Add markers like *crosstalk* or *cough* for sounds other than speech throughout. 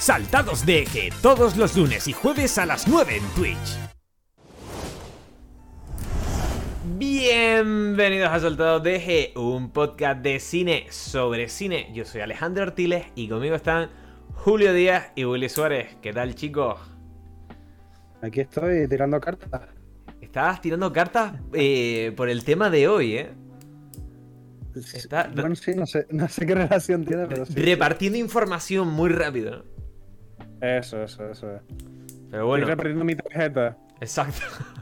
Saltados de Eje, todos los lunes y jueves a las 9 en Twitch. Bienvenidos a Saltados de Eje, un podcast de cine sobre cine. Yo soy Alejandro Ortiles y conmigo están Julio Díaz y Willy Suárez. ¿Qué tal, chicos? Aquí estoy tirando cartas. Estabas tirando cartas eh, por el tema de hoy, ¿eh? Está... Bueno, sí, no sé, no sé qué *laughs* relación tiene, pero sí. Repartiendo información muy rápido. Eso, eso, eso. Pero bueno. Estoy repartiendo mi tarjeta. Exacto.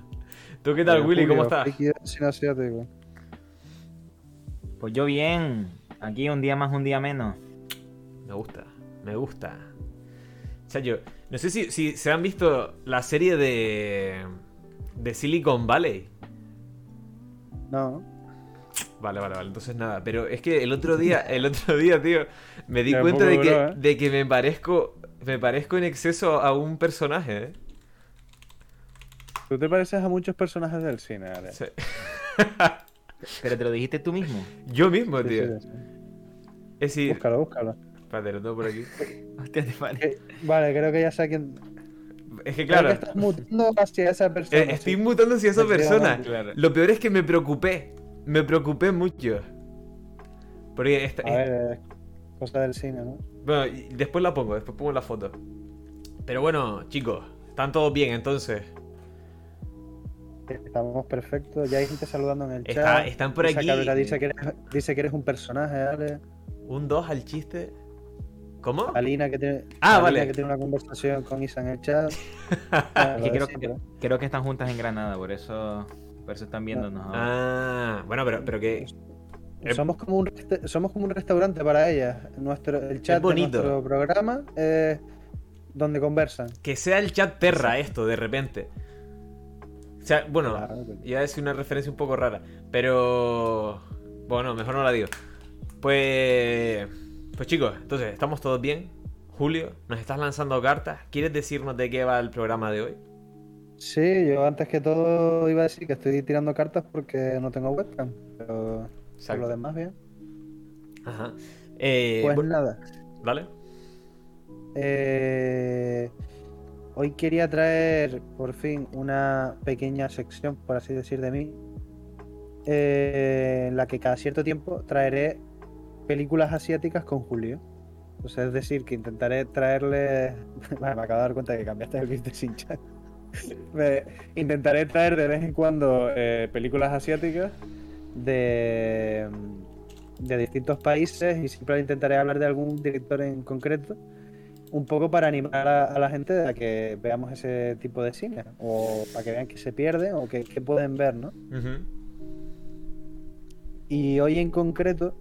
*laughs* ¿Tú qué tal, Willy? ¿Cómo estás? Pues yo bien. Aquí un día más, un día menos. Me gusta, me gusta. Chacho, no sé si, si se han visto la serie de. de Silicon Valley. No. Vale, vale, vale. Entonces nada. Pero es que el otro día, el otro día, tío, me di cuenta de que, ¿eh? de que me parezco. Me parezco en exceso a un personaje, ¿eh? Tú te pareces a muchos personajes del cine, Ale. Sí. *laughs* Pero te lo dijiste tú mismo. Yo mismo, Sí, tío. sí, sí. Es decir. Búscalo, búscalo. Espérate, lo tengo por aquí. *laughs* Hostia, te vale. Eh, Vale, creo que ya sé a quién. Es que Creo claro. que estás mutando hacia esa persona. eh, Estoy sí. mutando hacia esa persona. Lo peor es que me preocupé. Me preocupé mucho. Porque esta- A ver, eh, cosa del cine, ¿no? Bueno, y después la pongo, después pongo la foto. Pero bueno, chicos, están todos bien entonces. Estamos perfectos. Ya hay gente saludando en el chat. Está- están por aquí. Cabrera dice que, eres, dice que eres un personaje, Ale. Un 2 al chiste. ¿Cómo? Alina que tiene, Ah, Alina vale. que tiene una conversación con Isa en el chat. *laughs* Bueno, que creo, que están juntas en Granada, por eso, por eso están viéndonos ahora. Ah, bueno, pero, pero que. Eh, Somos como un somos como un restaurante para ellas. Nuestro, el chat de bonito. nuestro programa es donde conversan. Que sea el chat perra esto, de repente. O sea, bueno, Claro, que- iba a decir una referencia un poco rara. Pero. Bueno, mejor no la digo. Pues. Pues chicos, entonces, ¿estamos todos bien? Julio, nos estás lanzando cartas. ¿Quieres decirnos de qué va el programa de hoy? Sí, yo antes que todo iba a decir que estoy tirando cartas porque no tengo webcam. Pero por Exacto. lo demás, bien. Ajá. Eh, Pues nada. ¿Vale? eh, hoy quería traer por fin una pequeña sección, por así decir, de mí. eh, en la que cada cierto tiempo traeré películas asiáticas con Julio. O sea, es decir, que intentaré traerle. Vale, *laughs* me acabo de dar cuenta que cambiaste el beat de Shin-Chan. *laughs* Me- Intentaré traer de vez en cuando eh, películas asiáticas de, de distintos países y siempre intentaré hablar de algún director en concreto. Un poco para animar a, a la gente a que veamos ese tipo de cine. O para que vean que se pierden o que, que pueden ver, ¿no? Y hoy en concreto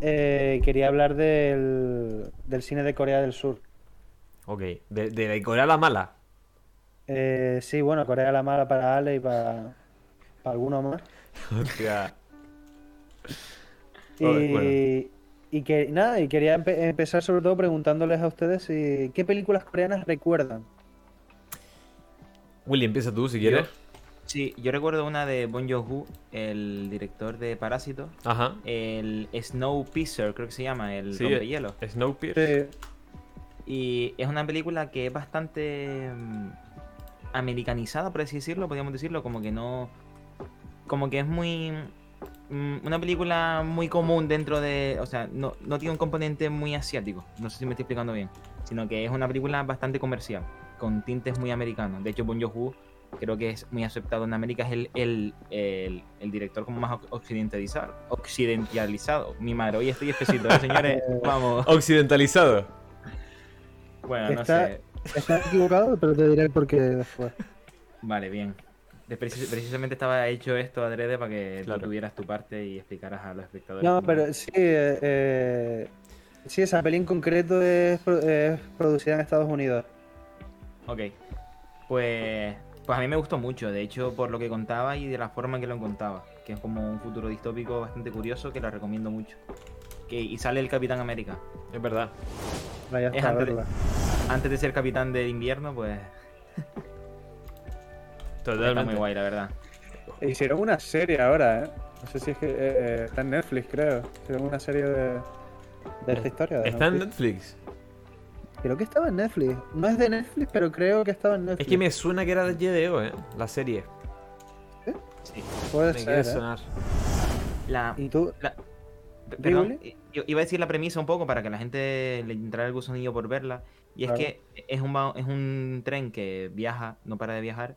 eh, quería hablar del, del cine de Corea del Sur. Ok. De, de la Corea la mala. Eh, sí, bueno, Corea la mala para Ale y para, para alguno más. *laughs* Hostia. Y, bueno. y que nada, y quería empe- empezar sobre todo preguntándoles a ustedes si, qué películas coreanas recuerdan. Willy, empieza tú si quieres. Sí, yo recuerdo una de Bon Joon-ho, el director de Parásito, Ajá. el Snowpiercer, creo que se llama, el Sí, rompehielo. Snowpiercer. Sí, Y es una película que es bastante mm, americanizada, por así decirlo, podríamos decirlo, como que no. Como que es muy. Mm, Una película muy común dentro de. O sea, no, no tiene un componente muy asiático. No sé si me estoy explicando bien. Sino que es una película bastante comercial, con tintes muy americanos. De hecho, Bon Joon-ho creo que es muy aceptado en América. Es el, el, el, el director como más occidentalizado. Occidentalizado. Mi madre, hoy estoy espesito, ¿eh, señores. *laughs* Vamos. Occidentalizado. Bueno, no Está- sé. está equivocado, pero te diré el porqué después. Vale, bien. De- precis- precisamente estaba hecho esto adrede para que Claro. tú tuvieras tu parte y explicaras a los espectadores. No, pero sí, eh, eh, sí, esa peli en concreto es, pro- es producida en Estados Unidos. Ok. Pues, pues a mí me gustó mucho, de hecho, por lo que contaba y de la forma en que lo contaba. Que es como un futuro distópico bastante curioso que la recomiendo mucho. Que, y sale el Capitán América. Es verdad. Vaya Es antes de-. Antes de ser capitán de invierno, pues *laughs* está muy guay, la verdad. Hicieron una serie ahora, ¿eh? No sé si es que eh, eh, está en Netflix, creo. Hicieron una serie de, de esta historia. de Está en Netflix. Creo que estaba en Netflix. No es de Netflix, pero creo que estaba en Netflix. Es que me suena que era de GDO, ¿eh? La serie. Sí. Puede Me ser. quiere ¿eh? sonar. La, ¿Y tú? la- ¿Sí, perdón, yo iba a decir la premisa un poco para que la gente le entrara el gusanillo por verla. Y es que es un, es un tren que viaja, no para de viajar,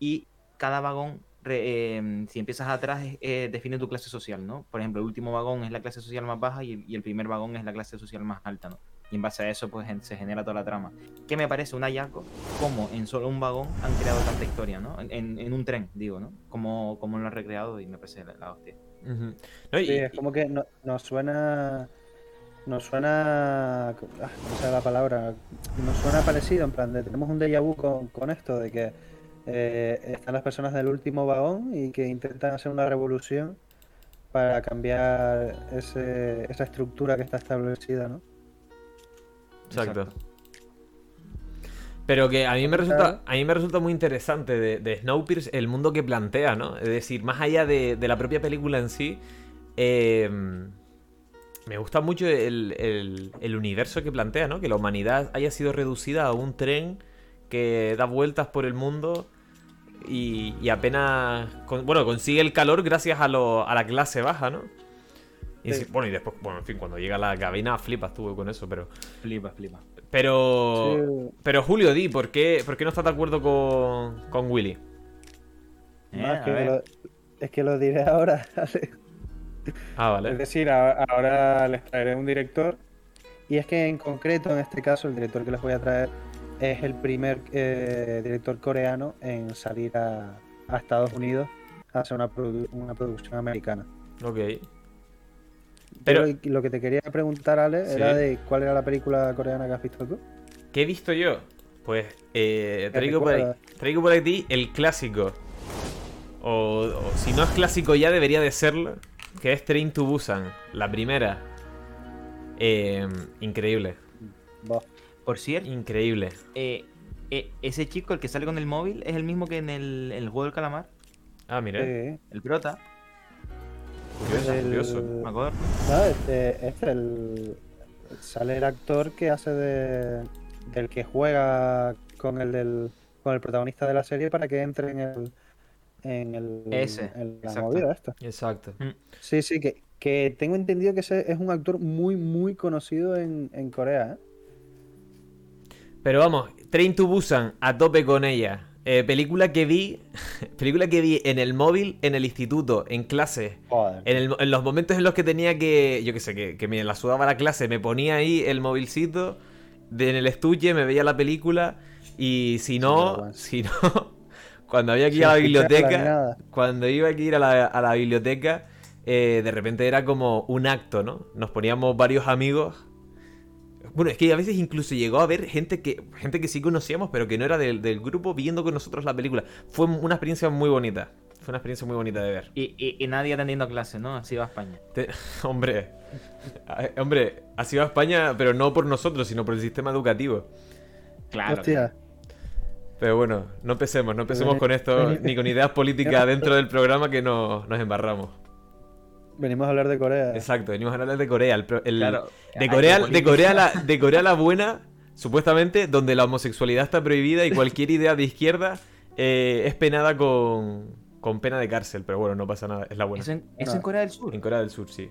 y cada vagón, re- eh, si empiezas atrás, eh, define tu clase social, ¿no? Por ejemplo, el último vagón es la clase social más baja y el, y el primer vagón es la clase social más alta, ¿no? Y en base a eso, pues se genera toda la trama. Que me parece un hallazgo, como en solo un vagón han creado tanta historia, ¿no? En, en un tren, digo, ¿no? Como, como lo han recreado y me parece la, la hostia. No, y- Sí, es como que no- nos suena. Nos suena. ah, ¿Cómo se la palabra? Nos suena parecido, en plan, de, tenemos un déjà vu con, con esto, de que eh, están las personas del último vagón y que intentan hacer una revolución para cambiar ese- esa estructura que está establecida, ¿no? Exacto. Pero que a mí me resulta, a mí me resulta muy interesante de, de Snowpiercer el mundo que plantea, ¿no? Es decir, más allá de, de la propia película en sí, eh, me gusta mucho el, el- el universo que plantea, ¿no? Que la humanidad haya sido reducida a un tren que da vueltas por el mundo y, y apenas, con- bueno, consigue el calor gracias a, lo- a la clase baja, ¿no? Y Sí. si- bueno, y después, bueno, en fin, cuando llega a la cabina flipas tú con eso, pero... Flipa, flipa. Pero... Sí. Pero Julio, di, ¿por qué, por qué no estás de acuerdo con, con Willy? Eh, No, es, que lo, es que lo diré ahora. *laughs* Ah, Es vale. decir, a- ahora les traeré un director. Y es que en concreto, en este caso, el director que les voy a traer es el primer eh, director coreano en salir a, a Estados Unidos a hacer una, produ- una producción americana. Ok. Pero lo que te quería preguntar, Ale, Sí. era de cuál era la película coreana que has visto tú. ¿qué he visto yo? Pues eh, ¿Qué traigo, por traigo por aquí el clásico. O, o si no es clásico ya debería de serlo. Que es Train to Busan. La primera. Eh, increíble. Buah, Por cierto, Increíble. eh, eh, ese chico, el que sale con el móvil, es el mismo que en el, el juego del calamar. Ah, mira. sí. El prota, Curioso, El- curioso. me acuerdo. No, este, este el, sale el actor que hace de, del que juega con el del con el protagonista de la serie para que entre en el en el Ese, en la exacto. movida esta. Exacto. Sí, sí, que, que tengo entendido que ese es un actor muy muy conocido en, en Corea, ¿eh? Pero vamos, Train to Busan a tope con ella. Eh, película que vi. *laughs* película que vi en el móvil, en el instituto, en clase. Joder. En, el- en los momentos en los que tenía que. Yo qué sé, que, que me la sudaba la clase, me ponía ahí el movilcito de- en el estuche, me veía la película. Y si no, si no, *laughs* cuando había que ir a la biblioteca, cuando iba a ir a la, a la biblioteca, eh, de repente era como un acto, ¿no? Nos poníamos varios amigos. Bueno, es que a veces incluso llegó a haber gente que, gente que sí conocíamos, pero que no era del, del grupo viendo con nosotros la película. Fue una experiencia muy bonita. Fue una experiencia muy bonita de ver. Y, y, y nadie atendiendo clases, ¿no? Así va España. Te- *laughs* hombre, a- hombre, ha sido a España, pero no por nosotros, sino por el sistema educativo. Claro. Hostia, Pero bueno, no empecemos, no empecemos con esto, ni con ideas políticas *laughs* dentro del programa que no, nos embarramos. Venimos a hablar de Corea. Exacto, venimos a hablar de Corea. el pro- el- Claro. de, Corea de, Corea la, de Corea la buena, supuestamente, donde la homosexualidad está prohibida y cualquier idea de izquierda eh, es penada con, con pena de cárcel. Pero bueno, no pasa nada, es la buena. ¿Eso en, eso en Corea del Sur? En Corea del Sur, sí.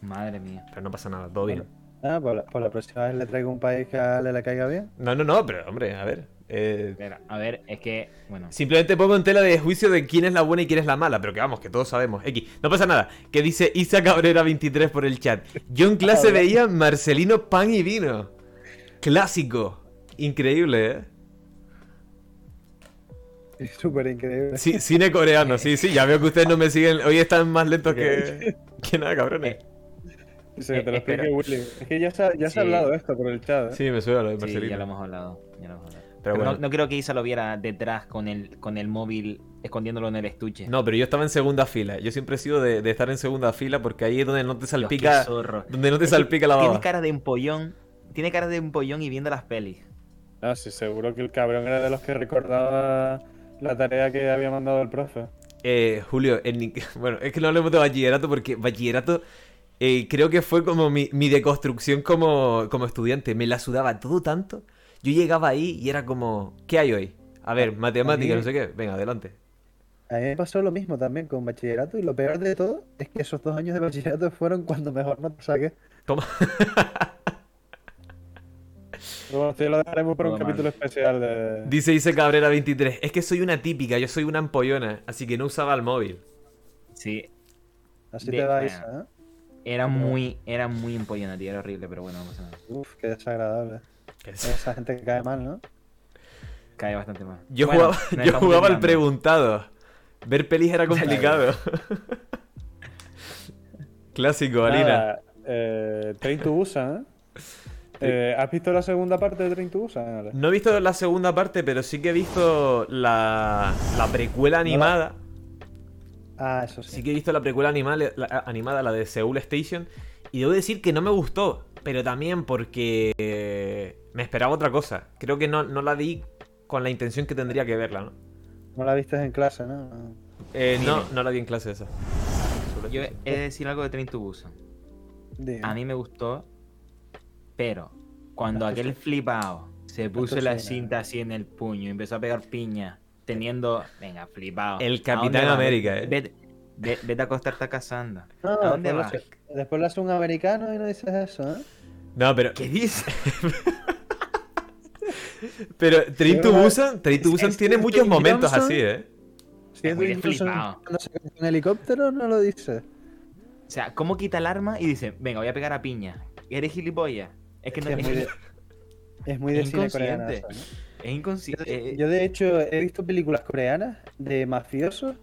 Madre mía. Pero no pasa nada, todo bien. Ah, la, pues la próxima vez le traigo un país que a Ale le caiga bien. No, no, no, pero hombre, a ver. Eh, Espera, a ver, es que, bueno. Simplemente pongo en tela de juicio de quién es la buena y quién es la mala, pero que vamos, que todos sabemos. X, no pasa nada. Que dice Isa Cabrera 23 por el chat. Yo en clase *laughs* veía Marcelino Pan y Vino. Clásico. Increíble, ¿eh? Es súper increíble. Sí, cine coreano, sí, sí. Ya veo que ustedes no me siguen. Hoy están más lentos que, que nada, cabrones. Sí, Eh, te lo espera. explique Willy. Es que ya se, ha- ya se Sí. ha hablado de esto por el chat. ¿eh? Sí, me suena lo de Sí, Marcelino. ya lo hemos hablado. ya lo hemos hablado. Pero Pero bueno. no, no creo que Isa lo viera detrás con el, con el móvil escondiéndolo en el estuche. No, pero yo estaba en segunda fila. Yo siempre he sido de, de estar en segunda fila porque ahí es donde no te Dios, salpica. qué zorro. Donde no te Es que salpica la Tiene baba. cara de empollón. Tiene cara de empollón y viendo las pelis. No, sí, seguro que el cabrón era de los que recordaba la tarea que había mandado el profe. Eh, Julio, en ni- *laughs* bueno, es que no hablemos de bachillerato porque bachillerato eh, creo que fue como mi, mi deconstrucción como, como estudiante. Me la sudaba todo tanto. Yo llegaba ahí y era como, ¿qué hay hoy? A ver, matemáticas, mí- no sé qué. Venga, adelante. A mí me pasó lo mismo también con bachillerato y lo peor de todo es que esos dos años de bachillerato fueron cuando mejor nota saqué. Toma. *laughs* Bueno, ya lo dejaremos para un capítulo especial de... Dice Dice Cabrera 23. Es que soy una típica, yo soy una ampollona, así que no usaba el móvil. Sí, Así de- te va. Isa, ¿eh? era muy, era muy empollona, tío, era horrible, pero bueno, no pasa nada. Uf, qué desagradable. Es- Esa gente que cae mal, ¿no? Cae bastante mal. Yo Bueno, jugaba, yo jugaba al preguntado. Ver pelis era complicado. *laughs* Clásico, Alina. Eh, Train to Busan, ¿eh? Eh, ¿Has visto la segunda parte de Train to Busan? No he visto la segunda parte, pero sí que he visto la, la precuela animada. Ah, eso sí. Sí que he visto la precuela animal- la- animada, la de Seoul Station. Y debo decir que no me gustó. Pero también porque me esperaba otra cosa. Creo que no, no la vi con la intención que tendría que verla, ¿no? No la viste en clase, ¿no? Eh, no, no la vi en clase esa. Yo he de decir algo de Train to Busan. A mí me gustó, pero cuando aquel flipado se puso la cinta así en el puño y empezó a pegar piña, teniendo. Venga, flipado. El ¿A Capitán? América, eh. Vete, ve- vete a acostarte casando. No, ¿A dónde después, vas? lo hace- después lo hace un americano y no dices eso, ¿eh? No, pero. ¿Qué dices? *laughs* Pero Train to Sí, Busan, Train to es- Busan es tiene muchos momentos Johnson. así, ¿eh? Si es muy flipado. cuando se un helicóptero, no lo dice. O sea, ¿cómo quita el arma y dice, venga, voy a pegar a piña? ¿Eres gilipollas? Es que no Es muy de, es muy de Es cine coreano. inconsciente. eso, ¿no? es inconsciente. eh, Yo de hecho he visto películas coreanas de mafiosos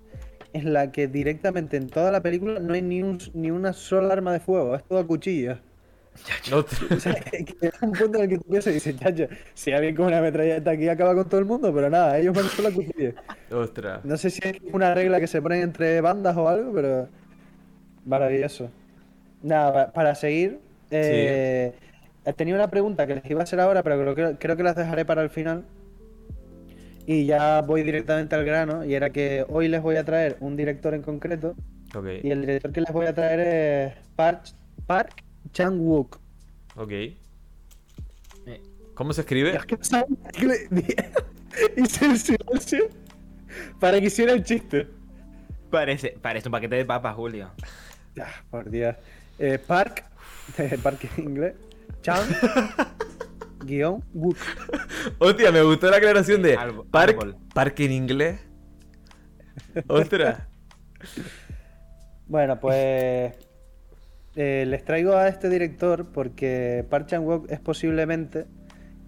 en la que directamente en toda la película no hay ni, un, ni una sola arma de fuego, es todo a cuchillo. No, O sea, que un punto en el que tú piensas y dices, chacho, si alguien con una metralleta aquí acaba con todo el mundo, pero nada, ellos van solo a cuchillo. ostras. No sé si es una regla que se ponen entre bandas o algo, pero maravilloso. Nada, pa- para seguir, eh, tenía una pregunta que les iba a hacer ahora, pero creo que, creo que las dejaré para el final. Y ya voy directamente al grano, y era que hoy les voy a traer un director en concreto, Ok, y el director que les voy a traer es Park, Park Chan-wook. ok. eh, ¿Cómo se escribe? *laughs* Hice el silencio para que hiciera el chiste. parece, parece un paquete de papas, Julio. Ah, por Dios. Eh, Park, eh, *laughs* Park en inglés, Chan, *laughs* guion, Wook. Hostia, me gustó la aclaración de park, parque en inglés. Ostras. Bueno, pues eh, les traigo a este director porque Park Chan-wook es posiblemente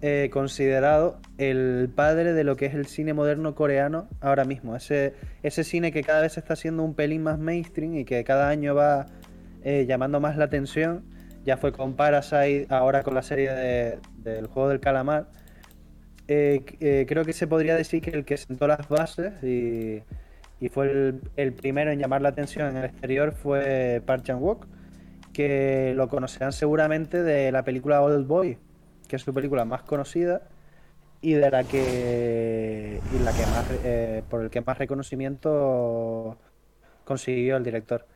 eh, considerado el padre de lo que es el cine moderno coreano ahora mismo. Ese, ese cine que cada vez está siendo un pelín más mainstream y que cada año va eh, llamando más la atención. Ya fue con Parasite, ahora con la serie de- del juego del calamar. Eh, eh, creo que se podría decir que el que sentó las bases y, fue el, primero en llamar la atención en el exterior fue Park Chan-wook, que lo conocerán seguramente de la película Old Boy, que es su película más conocida y de la que y la que más eh, por el que más reconocimiento consiguió el director.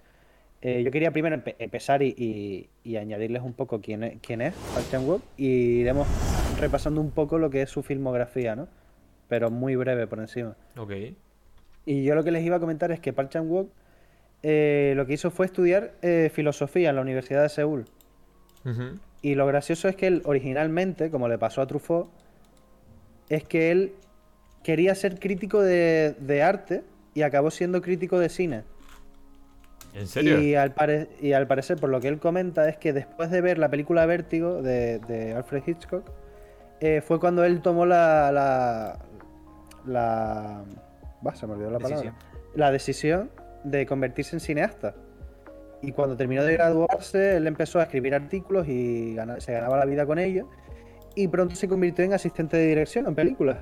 Eh, yo quería primero empe- empezar y, y- y añadirles un poco quién es, quién es Park Chan-wook y iremos repasando un poco lo que es su filmografía, ¿no? Pero muy breve por encima. Ok. Y yo lo que les iba a comentar es que Park Chan-wook eh, lo que hizo fue estudiar eh, filosofía en la Universidad de Seúl. Y lo gracioso es que él originalmente, como le pasó a Truffaut, es que él quería ser crítico de, de arte y acabó siendo crítico de cine. ¿En serio? Y al, pare- y al parecer, por lo que él comenta, es que después de ver la película Vértigo de, de Alfred Hitchcock, eh, fue cuando él tomó la. la. la. Bah, se me olvidó la palabra. La decisión de convertirse en cineasta. Y cuando terminó de graduarse, él empezó a escribir artículos y se ganaba la vida con ello. Y pronto se convirtió en asistente de dirección en películas.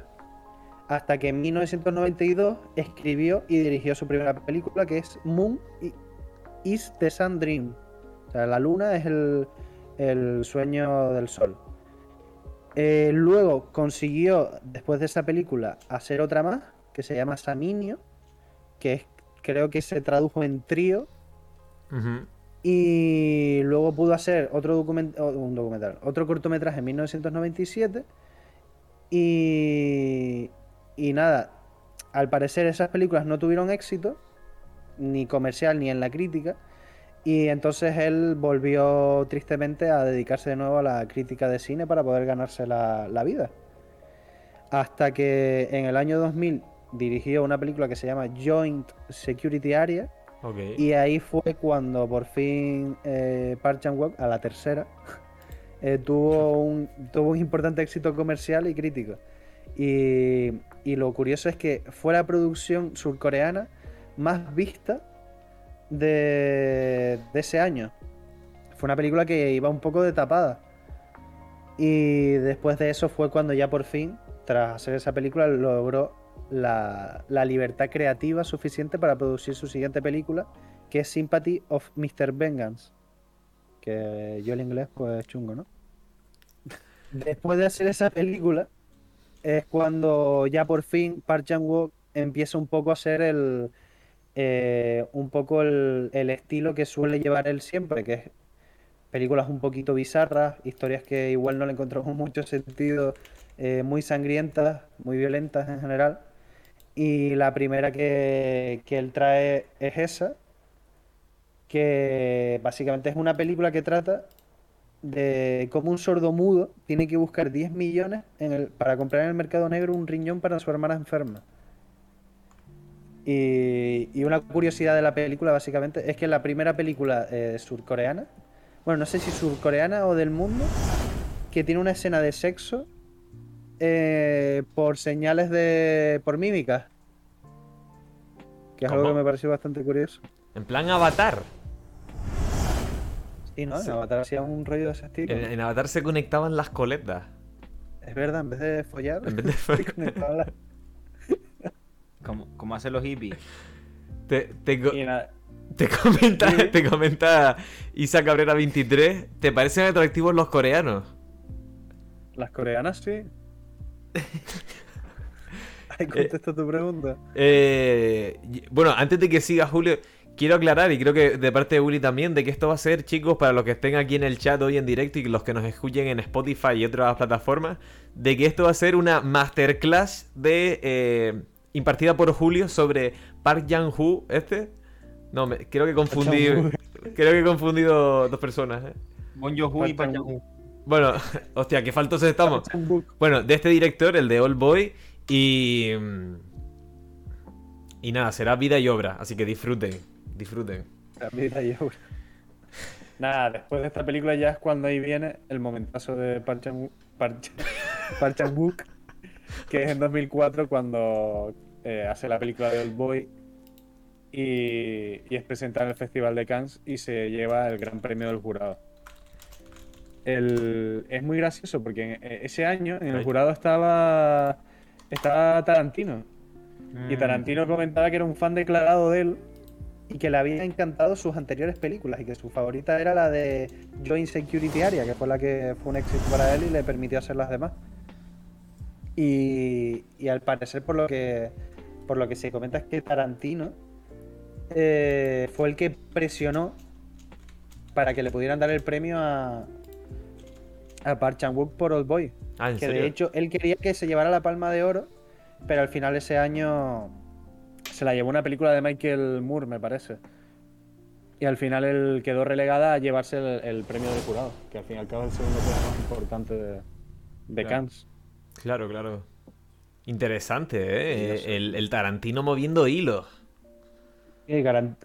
Hasta que en 1992 escribió y dirigió su primera película, que es Moon is the Sun Dream. O sea, la luna es el, el sueño del sol. Eh, luego consiguió, después de esa película, hacer otra más, que se llama Saminio, que es, creo que se tradujo en trío. Y luego pudo hacer otro document un documental, otro cortometraje en 1997. Y, y nada, al parecer esas películas no tuvieron éxito, ni comercial ni en la crítica. Y entonces él volvió tristemente a dedicarse de nuevo a la crítica de cine para poder ganarse la, la vida. Hasta que en el año 2000 dirigió una película que se llama Joint Security Area. Y ahí fue cuando por fin eh, Park Chan-wook, a la tercera, *laughs* eh, tuvo, un, tuvo un importante éxito comercial y crítico. Y, y lo curioso es que fue la producción surcoreana más vista de, ese año. Fue una película que iba un poco de tapada. Y después de eso fue cuando ya por fin, tras hacer esa película, logró la, la libertad creativa suficiente para producir su siguiente película, que es Sympathy of Mr. Vengeance. Que yo el inglés, pues es chungo, ¿no? *laughs* Después de hacer esa película, es cuando ya por fin Park Chan-wook empieza un poco a ser el. Eh, un poco el, estilo que suele llevar él siempre, que es películas un poquito bizarras, historias que igual no le encontramos *laughs* mucho sentido, eh, muy sangrientas, muy violentas en general. Y la primera que, que él trae es esa, que básicamente es una película que trata de cómo un sordo mudo tiene que buscar 10 millones para comprar en el mercado negro un riñón para su hermana enferma. Y, y una curiosidad de la película básicamente es que es la primera película eh, surcoreana, bueno, no sé si surcoreana o del mundo, que tiene una escena de sexo eh, por señales de... por mímicas. Que es algo que me pareció bastante curioso. En plan Avatar. Sí, ¿no? Sí. En Avatar hacía un rollo de ese estilo. En, en Avatar se conectaban las coletas. Es verdad, en vez de follar, En vez de *laughs* se conectaban las- Como, como hacen los hippies. *laughs* Te, te, *laughs* te comenta, te comenta Isa Cabrera 23. ¿Te parecen atractivos los coreanos? las coreanas sí. *laughs* Ahí contesto tu pregunta. Eh, bueno, antes de que siga Julio, quiero aclarar, y creo que de parte de Uli también, de que esto va a ser, chicos, para los que estén aquí en el chat hoy en directo y los que nos escuchen en Spotify y otras plataformas, de que esto va a ser una masterclass de eh, impartida por Julio sobre Park Jang-hoo, ¿este? No, me- creo que confundí, creo que he confundido dos personas. ¿eh? Bon Joon-ho y Park. Chan-wook. Bueno, *laughs* hostia, qué faltosos estamos. Bueno, de este director, el de Old Boy, y. Y nada, será vida y obra, así que disfruten, disfruten. La vida y obra. *laughs* Nada, después de esta película ya es cuando ahí viene el momentazo de Park Chan-wook, que es en 2004 cuando eh, hace la película de Old Boy y, y es presentada en el Festival de Cannes y se lleva el gran premio del jurado. El- es muy gracioso porque en- eh, ese año en el jurado estaba, estaba Tarantino. Y Mm. Tarantino comentaba que era un fan declarado de él y que le había encantado sus anteriores películas y que su favorita era la de Joint Security Area, que fue la que fue un éxito para él y le permitió hacer las demás. Y, y al parecer por lo que por lo que se comenta es que Tarantino eh, fue el que presionó para que le pudieran dar el premio a, a Park Chan-wook por Old Boy. Ah, ¿en Que serio? de hecho él quería que se llevara la palma de oro, pero al final ese año se la llevó una película de Michael Moore, me parece. Y al final él quedó relegada a llevarse el, el premio del jurado, que al fin y al cabo es el segundo premio más importante de, de Claro. Cannes. Claro, claro. Interesante, ¿eh? Curioso. El, el Tarantino moviendo hilos.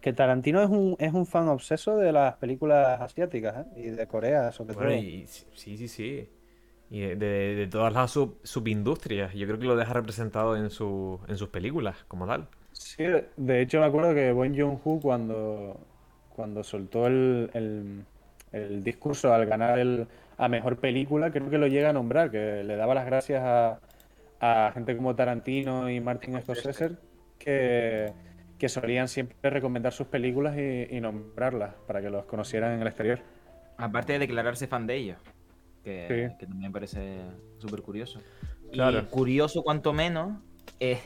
Que Tarantino es un, es un fan obseso de las películas asiáticas ¿eh? y de Corea, sobre Bueno, todo. y sí, sí, sí. Y de, de- de todas las sub- subindustrias. Yo creo que lo deja representado en, su, en sus películas, como tal. Sí, de hecho me acuerdo que Bon Joon-ho cuando, cuando soltó el, el- el discurso al ganar el, a mejor película, creo que lo llega a nombrar, que le daba las gracias a, a gente como Tarantino y Martin Scorsese que, que solían siempre recomendar sus películas y, y nombrarlas para que los conocieran en el exterior. Aparte de declararse fan de ellos. Que, Sí. que también me parece súper curioso. Claro. Y curioso, cuanto menos, es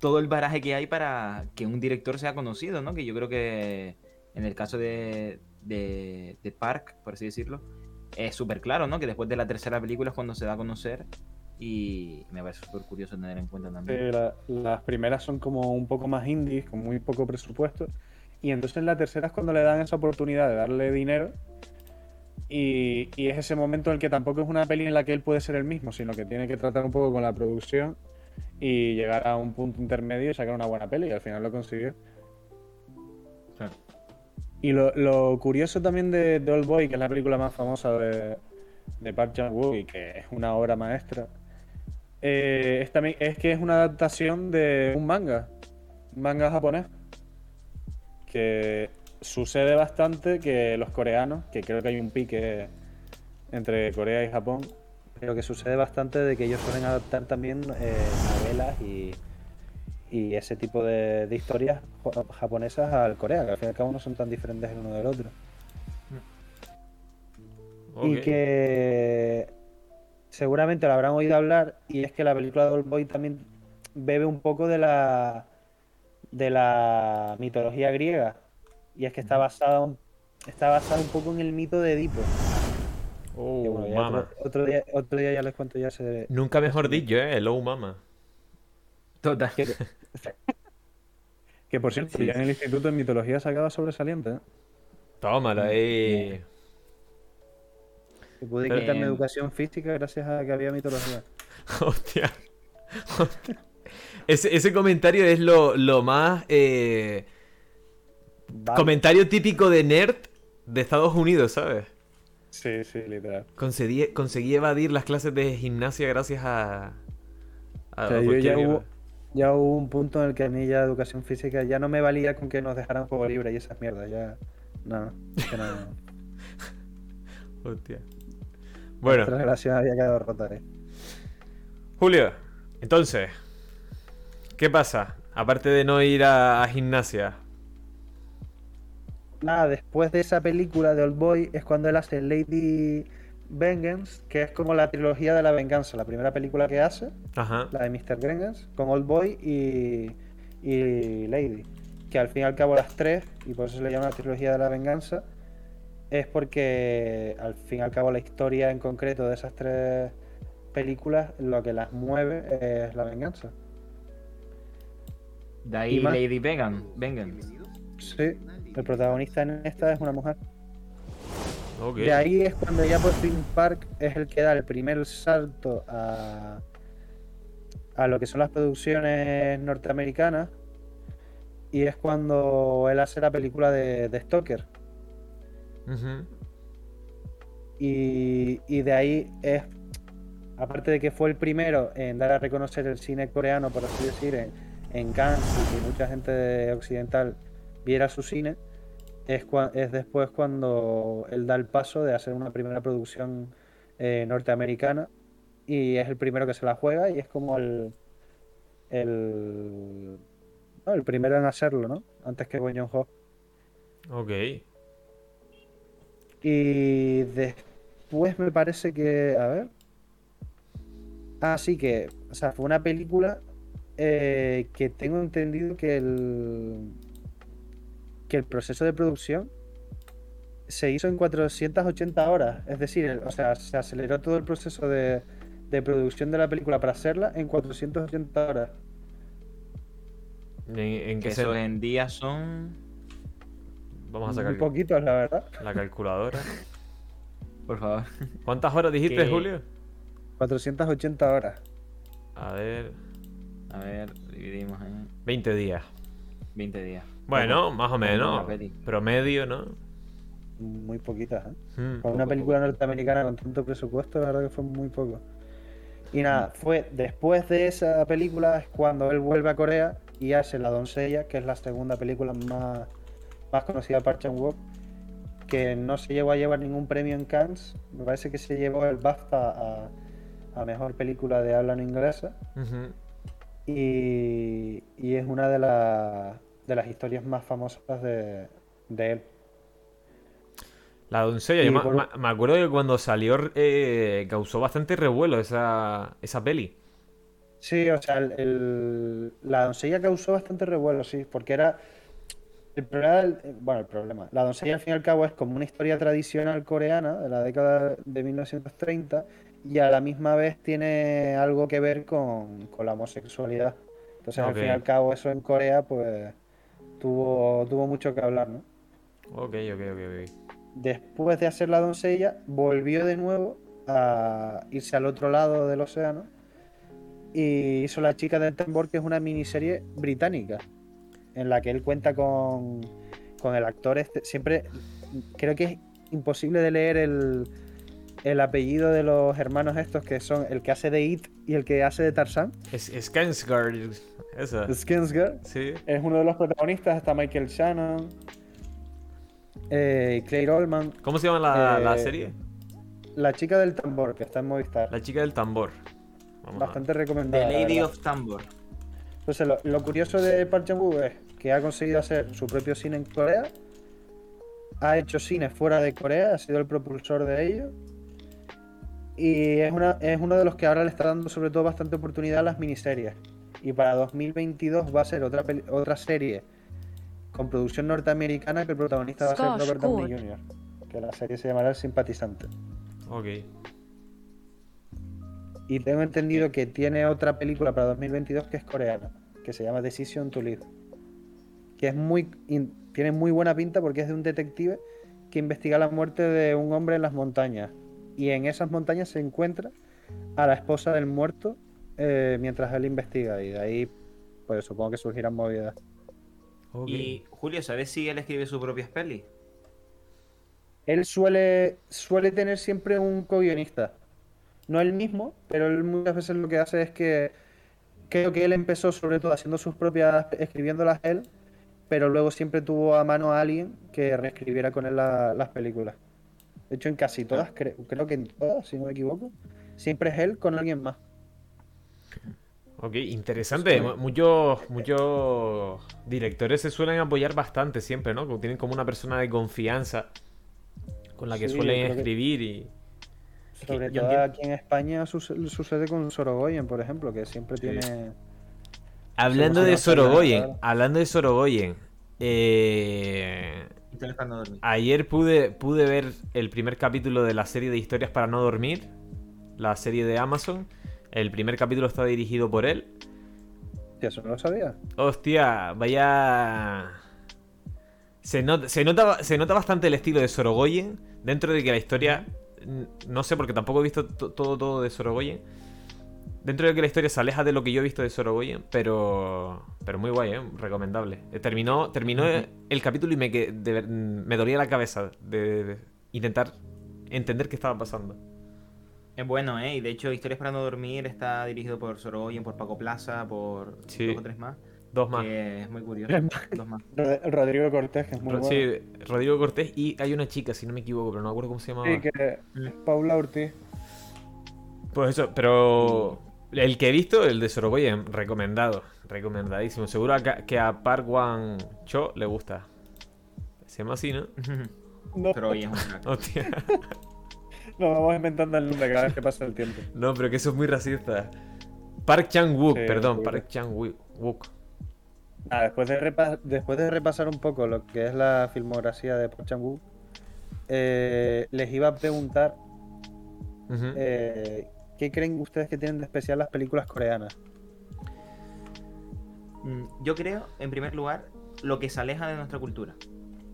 todo el baraje que hay para que un director sea conocido, ¿no? Que yo creo que en el caso de, de, de Park, por así decirlo, es súper claro, ¿no? Que después de la tercera película es cuando se da a conocer y me parece súper curioso tener en cuenta Sí, también. la- las primeras son como un poco más indies, con muy poco presupuesto. Y entonces la tercera es cuando le dan esa oportunidad de darle dinero. Y, y es ese momento en el que tampoco es una peli en la que él puede ser el mismo, sino que tiene que tratar un poco con la producción y llegar a un punto intermedio y sacar una buena peli. Y al final lo consiguió. Y lo, lo curioso también de, de Old Boy, que es la película más famosa de, de Park Chan-wook y que es una obra maestra, eh, es, también, es que es una adaptación de un manga, un manga japonés, que sucede bastante que los coreanos, que creo que hay un pique entre Corea y Japón, pero que sucede bastante de que ellos suelen adaptar también eh, novelas y, y ese tipo de, de historias japonesas al Corea, que al fin y al cabo no son tan diferentes el uno del otro. Y Ok. que seguramente lo habrán oído hablar, y es que la película de Old Boy también bebe un poco de la de la mitología griega. Y es que está basada un, está basada un poco en el mito de Edipo. Oh, bueno, mama. otro, otro día, otro día ya les cuento ya ese. Nunca mejor dicho, ¿eh? Hello, mama. Total. Que, *laughs* que por cierto, Sí, ya en el instituto de mitología sacaba sobresaliente, ¿eh? Tómala ahí. Que pude Pero, quitarme educación física gracias a que había mitología. *laughs* Hostia. *laughs* ese, ese comentario es lo, lo más. eh, Vale. comentario típico de nerd de Estados Unidos, ¿sabes? Sí, sí, literal. Conseguí, conseguí evadir las clases de gimnasia gracias a. a O sea, yo cualquier ya hubo, ya hubo un punto en el que a mí ya educación física ya no me valía con que nos dejaran juego libre y esas mierdas. Ya. No, que no. *laughs* Hostia. Bueno, Nuestra relación había quedado rota. ¿eh? Julio, entonces, ¿qué pasa? Aparte de no ir a, a gimnasia. Nada, después de esa película de Old Boy es cuando él hace Lady Vengeance, que es como la trilogía de la venganza, la primera película que hace, Ajá. la de Mr. Vengeance, con Old Boy y, y Lady. Que al fin y al cabo las tres, y por eso se le llama la trilogía de la venganza, es porque al fin y al cabo la historia en concreto de esas tres películas, lo que las mueve es la venganza. De ahí más- Lady Vegan. Vengan. Sí, el protagonista en esta es una mujer. Ok. De ahí es cuando ya por fin Park es el que da el primer salto a, a lo que son las producciones norteamericanas. Y es cuando él hace la película de, de Stoker. Y, de ahí es, aparte de que fue el primero en dar a reconocer el cine coreano, por así decir, en, en Cannes y que mucha gente occidental viera su cine, es, después cuando él da el paso de hacer una primera producción eh, norteamericana y es el primero que se la juega y es como el, el, no, el primero en hacerlo, ¿no? Antes que Bong Joon-ho. Ok. Y después me parece que. A ver. Ah, sí, que. O sea, fue una película eh, que tengo entendido que el. Que el proceso de producción se hizo en 480 horas. Es decir, el- o sea, se aceleró todo el proceso de, de producción de la película para hacerla en 480 horas. ¿En, en Que qué se... eso en días son. Vamos a Muy sacar poquitos, la verdad. la calculadora. Por favor. ¿Cuántas horas dijiste, Julio? 480 horas. A ver, A ver, dividimos en 20 días. 20 días. Bueno, más o menos. Promedio, ¿no? Muy poquitas, ¿eh? Hmm. Con una película norteamericana con tanto presupuesto, la verdad que fue muy poco. Y nada, fue después de esa película es cuando él vuelve a Corea y hace La doncella, que es la segunda película más, más conocida de Park Chan-wook, que no se llegó a llevar ningún premio en Cannes. Me parece que se llevó el BAFTA a, a mejor película de habla no inglesa. Y, y es una de, la- de las historias más famosas de, de él. La doncella, yo por- me acuerdo que cuando salió eh, causó bastante revuelo esa, esa peli. Sí, o sea, el- el- la doncella causó bastante revuelo, sí, porque era. El problema, eh, bueno, el problema. La doncella al fin y al cabo es como una historia tradicional coreana de la década de 1930 y a la misma vez tiene algo que ver con, con la homosexualidad. Entonces al fin y al cabo eso en Corea pues tuvo, tuvo mucho que hablar, ¿no? Ok, ok, ok, ok. Después de hacer la doncella, volvió de nuevo a irse al otro lado del océano y hizo La chica del tambor, que es una miniserie británica, en la que él cuenta con, con el actor este. Siempre creo que es imposible de leer el, el apellido de los hermanos estos, que son el que hace de It y el que hace de Tarzán. Es Skarsgård, esa. Skarsgård. Sí. Es uno de los protagonistas, está Michael Shannon, eh, Claire Oldman. ¿Cómo se llama la, la Eh, serie? La chica del tambor, que está en Movistar. La chica del tambor. Vamos a- Bastante The recomendada. la Lady of Tambor. Entonces, lo, lo curioso de Park Chan-wook es que ha conseguido hacer su propio cine en Corea. Ha hecho cine fuera de Corea, ha sido el propulsor de ello. Y es, una, es uno de los que ahora le está dando sobre todo bastante oportunidad a las miniseries. Y para 2022 va a ser otra, otra serie con producción norteamericana que el protagonista va a ser Robert Downey. Jr. Que la serie se llamará El Simpatizante. Ok. Y tengo entendido que tiene otra película para 2022 que es coreana, que se llama Decision to Live. Que es muy in- tiene muy buena pinta porque es de un detective que investiga la muerte de un hombre en las montañas. Y en esas montañas se encuentra a la esposa del muerto eh, mientras él investiga. Y de ahí, pues supongo que surgirán movidas. Y Julio, ¿sabes si él escribe sus propias pelis? Él suele, suele tener siempre un co-guionista. No el mismo, pero él muchas veces lo que hace es que creo que él empezó sobre todo haciendo sus propias, escribiéndolas él, pero luego siempre tuvo a mano a alguien que reescribiera con él la- las películas. De hecho, en casi todas, cre- creo que en todas, si no me equivoco, siempre es él con alguien más. Ok, interesante. Mu- Muchos, muchos directores se suelen apoyar bastante siempre, ¿no? Tienen como una persona de confianza con la que Sí, suelen creo que- escribir y... Sobre todo entiendo- aquí en España suce- sucede con Sorogoyen, por ejemplo, que siempre Sí. tiene... Hablando de Sorogoyen, claro. hablando de Sorogoyen, eh, ayer pude, pude ver el primer capítulo de la serie de historias para no dormir, la serie de Amazon. El primer capítulo está dirigido por él. Sí, eso no lo sabía. Hostia, vaya. Se nota, se, nota, se nota bastante el estilo de Sorogoyen. Dentro de que la historia. No sé, porque tampoco he visto to- todo, todo de Sorogoyen. Dentro de que la historia se aleja de lo que yo he visto de Sorogoyen, pero. Pero muy guay, ¿eh? Recomendable. Eh, Terminó, terminó el capítulo y me, que- de me dolía la cabeza de, de intentar entender qué estaba pasando. Es bueno, ¿eh? Y de hecho, Historias para no dormir está dirigido por Sorogoyen, por Paco Plaza, por Sí. dos o tres más. Dos más. Que es muy curioso. Dos más. Rodrigo Cortés, que es muy Ro- bueno. sí, Rodrigo Cortés y hay una chica, si no me equivoco, pero no me acuerdo cómo se llamaba. Sí, que es Paula Ortiz. Pues eso, pero el que he visto, el de Sorogoyen, recomendado, recomendadísimo. Seguro a que a Park Wan Cho le gusta. Se llama así, ¿no? *laughs* No, Pero hoy es un crack. *laughs* Hostia. *laughs* nos vamos inventando el nombre cada vez que pasa el tiempo. No, pero que eso es muy racista. Park Chan-wook, Sí, perdón, sí. Park Chan-wook. Ah, después, de repa- después de repasar un poco lo que es la filmografía de Park Chan-wook, eh, les iba a preguntar eh, qué creen ustedes que tienen de especial las películas coreanas. Mm, Yo creo, en primer lugar, lo que se aleja de nuestra cultura.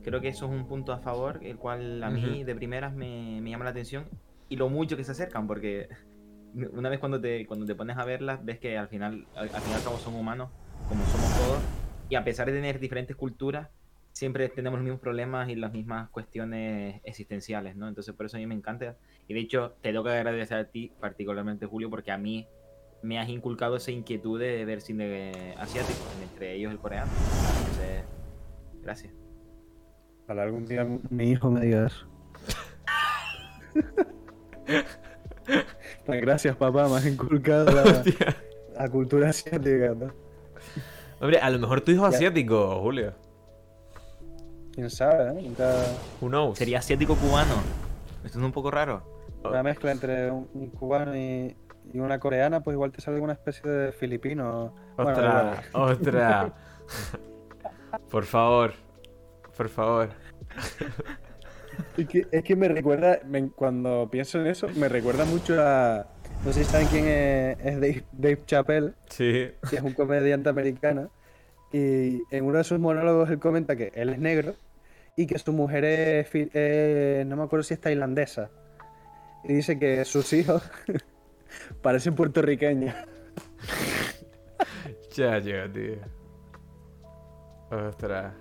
Creo que eso es un punto a favor, el cual a mí de primeras me, me llama la atención y lo mucho que se acercan, porque *laughs* una vez cuando te, cuando te pones a verlas, ves que al final, al, al final como son humanos, como somos y a pesar de tener diferentes culturas, siempre tenemos los mismos problemas y las mismas cuestiones existenciales, ¿no? Entonces por eso a mí me encanta. Y de hecho, te tengo que agradecer a ti, particularmente Julio, porque a mí me has inculcado esa inquietud de ver cine asiático, entre ellos el coreano. Entonces, gracias. Para algún día mi hijo me diga eso. *laughs* Gracias, papá, me has inculcado *laughs* la, la cultura asiática. ¿no? Hombre, a lo mejor tu hijo es asiático, Julio. Quién sabe, ¿eh? Nunca- Who knows? Sería asiático cubano. Esto es un poco raro. Una mezcla entre un, un cubano y, y una coreana, pues igual te sale una especie de filipino. Bueno, Ostras, ostras. Por favor. Por favor. Es que, es que me recuerda, me- cuando pienso en eso, me recuerda mucho a. No sé si saben quién es, es Dave, Dave Chappelle, Sí. que es un comediante americano. Y en uno de sus monólogos él comenta que él es negro y que su mujer es. eh, no me acuerdo si es tailandesa. Y dice que sus hijos *laughs* parecen puertorriqueños. Chacho, tío. Ostras.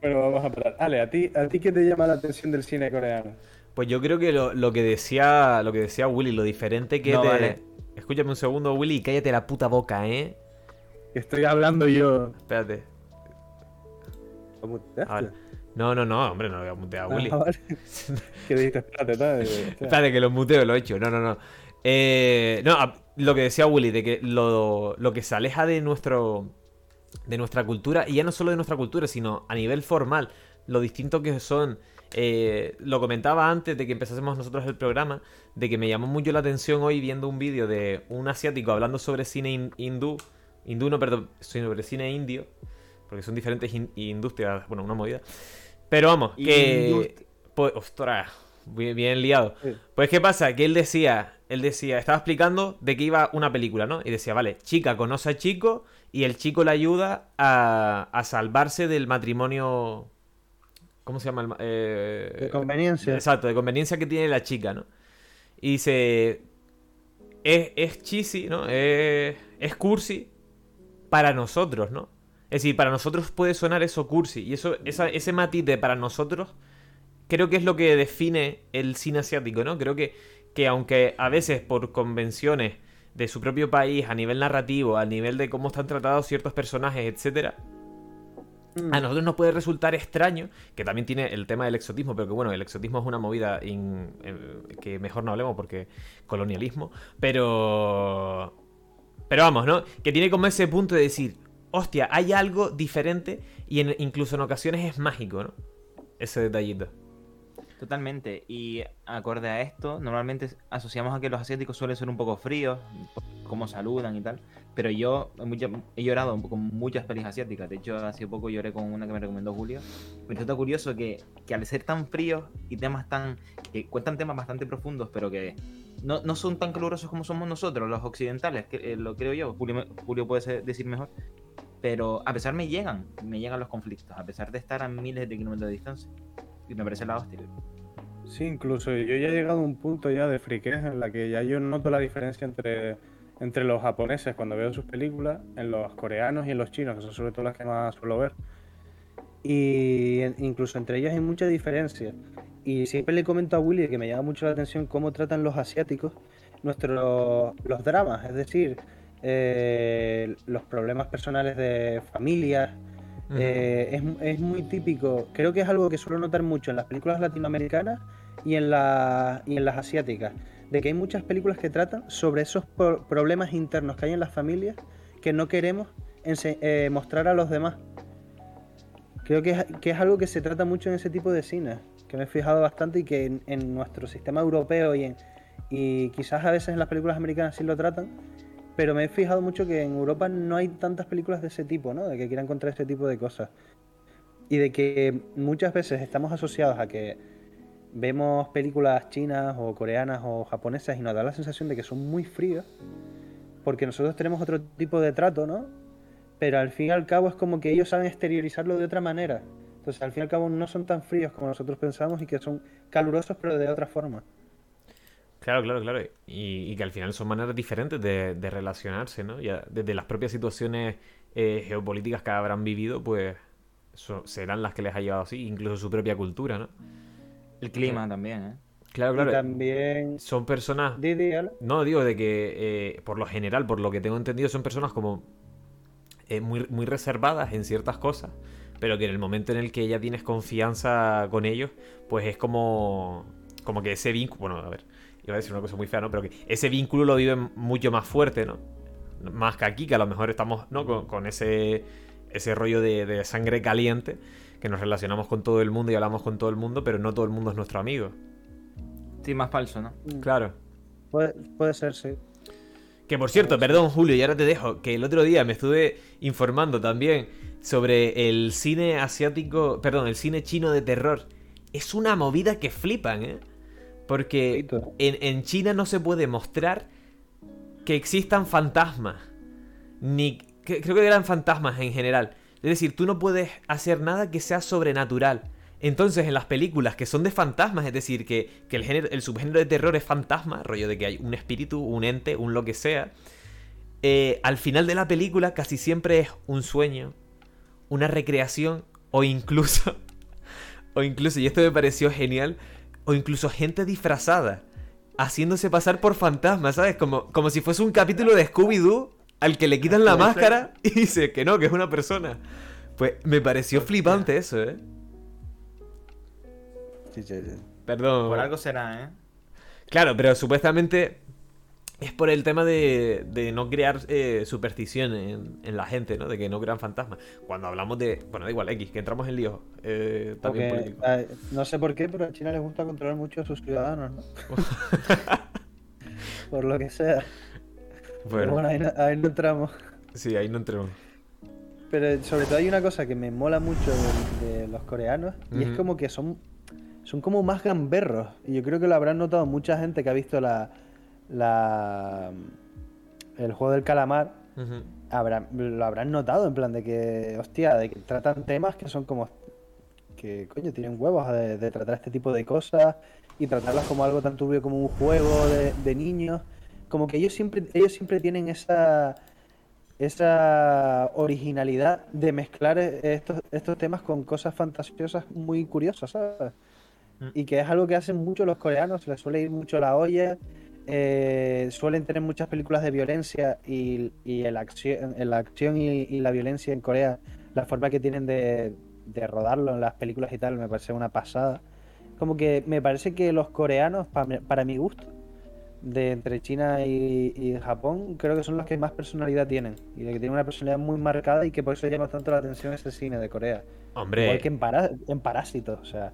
Bueno, vamos a parar. Ale, ¿a ti, ¿a ti qué te llama la atención del cine coreano? Pues yo creo que lo, lo que decía lo que decía Willy, lo diferente que No, te... vale. Escúchame un segundo, Willy, y cállate la puta boca, ¿eh? Que estoy hablando yo. Espérate. ¿Lo muteaste? Ahora. No, no, no, hombre, no lo voy a mutear a Ah, Willy. *laughs* vale. que dijiste, espérate, tal. Espérate, que lo muteo, lo he hecho. No, no, no. Eh, no, a- lo que decía Willy, de que lo, lo que se aleja de nuestro. de nuestra cultura, y ya no solo de nuestra cultura, sino a nivel formal, lo distinto que son. eh, lo comentaba antes de que empezásemos nosotros el programa, de que me llamó mucho la atención hoy viendo un vídeo de un asiático hablando sobre cine hin- hindú. Hindú, no, perdón, sobre cine indio, porque son diferentes in- industrias, bueno, una movida. Pero vamos, que. Pues, ostras, bien, bien liado. Sí. Pues, ¿qué pasa? Que él decía, él decía, estaba explicando de qué iba una película, ¿no? Y decía, vale, chica conoce a chico y el chico le ayuda a, a salvarse del matrimonio. ¿Cómo se llama? Eh, De conveniencia. Exacto, de conveniencia que tiene la chica, ¿no? Y dice, es, es cheesy, ¿no? Es, es cursi para nosotros, ¿no? Es decir, para nosotros puede sonar eso cursi. Y eso, esa- ese matiz de para nosotros creo que es lo que define el cine asiático, ¿no? Creo que, que aunque a veces por convenciones de su propio país, a nivel narrativo, a nivel de cómo están tratados ciertos personajes, etcétera. A nosotros nos puede resultar extraño, que también tiene el tema del exotismo, pero que bueno, el exotismo es una movida in- eh, que mejor no hablemos porque colonialismo, pero... Pero vamos, ¿no? Que tiene como ese punto de decir, hostia, hay algo diferente y en- incluso en ocasiones es mágico, ¿no? Ese detallito. Totalmente. Y acorde a esto, normalmente asociamos a que los asiáticos suelen ser un poco fríos, cómo saludan y tal. Pero yo he llorado con muchas pelis asiáticas. De hecho, hace poco lloré con una que me recomendó Julio. Me resulta curioso que, que al ser tan fríos y temas tan. que cuentan temas bastante profundos, pero que no, no son tan calurosos como somos nosotros, los occidentales, que, eh, lo creo yo. Julio, Julio puede ser- decir mejor. Pero a pesar me llegan, me llegan los conflictos, a pesar de estar a miles de kilómetros de distancia. Y me parece la hostia. Sí, incluso yo ya he llegado a un punto ya de friquez en la que ya yo noto la diferencia entre, entre los japoneses cuando veo sus películas, en los coreanos y en los chinos, que son sobre todo las que más suelo ver. Y incluso entre ellas hay mucha diferencia. Y siempre le comento a Willy que me llama mucho la atención cómo tratan los asiáticos nuestros los dramas, es decir, eh, los problemas personales de familias, eh, es, es muy típico, creo que es algo que suelo notar mucho en las películas latinoamericanas y en, la- y en las asiáticas, de que hay muchas películas que tratan sobre esos pro- problemas internos que hay en las familias que no queremos eh, mostrar a los demás. Creo que es, que es algo que se trata mucho en ese tipo de cine, que me he fijado bastante y que en, en nuestro sistema europeo y, en, y quizás a veces en las películas americanas sí lo tratan, pero me he fijado mucho que en Europa no hay tantas películas de ese tipo, ¿no? De que quieran contar este tipo de cosas. Y de que muchas veces estamos asociados a que vemos películas chinas o coreanas o japonesas y nos da la sensación de que son muy frías, porque nosotros tenemos otro tipo de trato, ¿no? Pero al fin y al cabo es como que ellos saben exteriorizarlo de otra manera. Entonces al fin y al cabo no son tan fríos como nosotros pensamos y que son calurosos pero de otra forma. Claro, claro, claro. Y, que al final son maneras diferentes de, relacionarse, ¿no? Ya desde las propias situaciones eh, geopolíticas que habrán vivido, pues serán las que les ha llevado así, incluso su propia cultura, ¿no? El clima también, ¿eh? Claro, Y claro. también... Son personas Di, di, Ale. No, digo de que eh, por lo general, por lo que tengo entendido, son personas como eh, muy, muy reservadas en ciertas cosas, pero que en el momento en el que ya tienes confianza con ellos, pues es como, como que ese vínculo, bueno, a ver, iba a decir una cosa muy fea, ¿no? Pero que ese vínculo lo viven mucho más fuerte, ¿no? Más que aquí, que a lo mejor estamos, ¿no? Con, con ese, ese rollo de, de sangre caliente, que nos relacionamos con todo el mundo y hablamos con todo el mundo, pero no todo el mundo es nuestro amigo. Sí, más falso, ¿no? Claro. Puede, puede ser, sí. Que por cierto, perdón Julio, y ahora te dejo, que el otro día me estuve informando también sobre el cine asiático, perdón, el cine chino de terror. Es una movida que flipan, ¿eh? Porque en, en China no se puede mostrar que existan fantasmas. Ni. que- creo que eran fantasmas en general. Es decir, tú no puedes hacer nada que sea sobrenatural. Entonces, en las películas que son de fantasmas, es decir, que, el, género, el subgénero de terror es fantasma, rollo de que hay un espíritu, un ente, un lo que sea, eh, al final de la película casi siempre es un sueño, una recreación o incluso, *laughs* o incluso, y esto me pareció genial, o incluso gente disfrazada, haciéndose pasar por fantasmas, ¿sabes? Como, como si fuese un capítulo de Scooby-Doo al que le quitan la máscara y dice que no, que es una persona. Pues me pareció flipante eso, ¿eh? Sí, sí, sí. Perdón. Por algo será, ¿eh? Claro, pero supuestamente es por el tema de, de no crear eh, superstición en, en la gente, ¿no? De que no crean fantasmas. Cuando hablamos de. Bueno, da igual, X, que entramos en líos. eh, también Porque, eh, no sé por qué, pero a China les gusta controlar mucho a sus ciudadanos, ¿no? *laughs* por lo que sea. Bueno, bueno, ahí no, ahí no entramos. sí, ahí no entremos. Pero sobre todo hay una cosa que me mola mucho de, de los coreanos y es como que son, son como más gamberros. Y yo creo que lo habrán notado mucha gente que ha visto la, la el juego del calamar. Ujú. habrá- lo habrán notado en plan de que, hostia, de que tratan temas que son como que, coño, tienen huevos de, de tratar este tipo de cosas y tratarlas como algo tan turbio como un juego de, de niños. Como que ellos siempre, ellos siempre tienen esa, esa originalidad de mezclar estos, estos temas con cosas fantasiosas muy curiosas, ¿sabes? Mm. Y que es algo que hacen mucho los coreanos, les suele ir mucho la olla. eh, suelen tener muchas películas de violencia y, y el acción, la acción y, y la violencia en Corea, la forma que tienen de, de rodarlo en las películas y tal, me parece una pasada. Como que me parece que los coreanos, pa- para mi gusto, de entre China y, y Japón, creo que son los que más personalidad tienen. Y de que tienen una personalidad muy marcada y que por eso llama tanto la atención ese cine de Corea. Hombre, Igual que en, Pará- en Parásitos, o sea,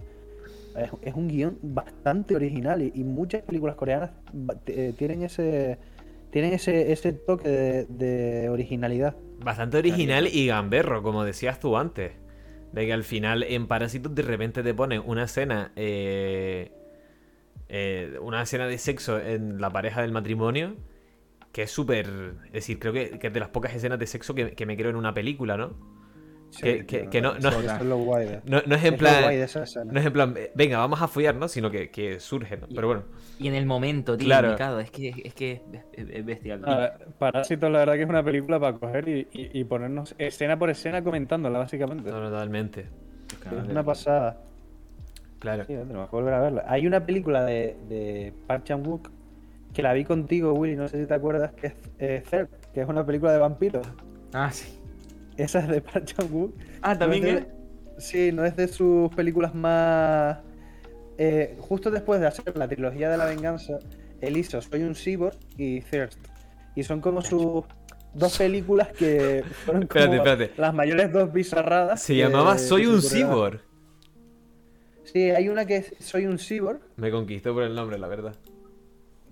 es, es un guion bastante original y, y muchas películas coreanas eh, tienen ese tienen ese, ese toque de, de originalidad. bastante original y gamberro, como decías tú antes. De que al final en Parásitos de repente te ponen una escena. eh, eh, una escena de sexo en la pareja del matrimonio. Que es súper. Es decir, creo que, que es de las pocas escenas de sexo que, que me creo en una película, ¿no? Que- no- no- es lo guay de, No, no es en es lo guay plan. de esa escena. No es en plan, venga, vamos a follar, ¿no? Sino que, que surge, ¿no? Y- Pero bueno. Y en el momento, tío, Claro. indicado. Es que es, que es, es- es bestial. tío. Parásitos, la verdad que es una película para coger y, y- y ponernos escena por escena comentándola, básicamente. No, no, totalmente. Es una pasada. Claro. Sí, tenemos que volver a verla. Hay una película de, de Park Chan-wook que la vi contigo, Willy, no sé si te acuerdas, que es eh, Third, que es una película de vampiros. Ah, sí. Esa es de Park Chan-wook. Ah, también No es de- Sí, no es de sus películas más. eh, justo después de hacer la trilogía de la venganza, él hizo Soy un Cyborg y Thirst. Y son como sus dos películas que fueron *laughs* como Espérate, espérate. las mayores dos bizarradas. Se llamaba Soy un cyborg. Sí, hay una que es Soy un Cyborg, Me conquistó por el nombre, la verdad.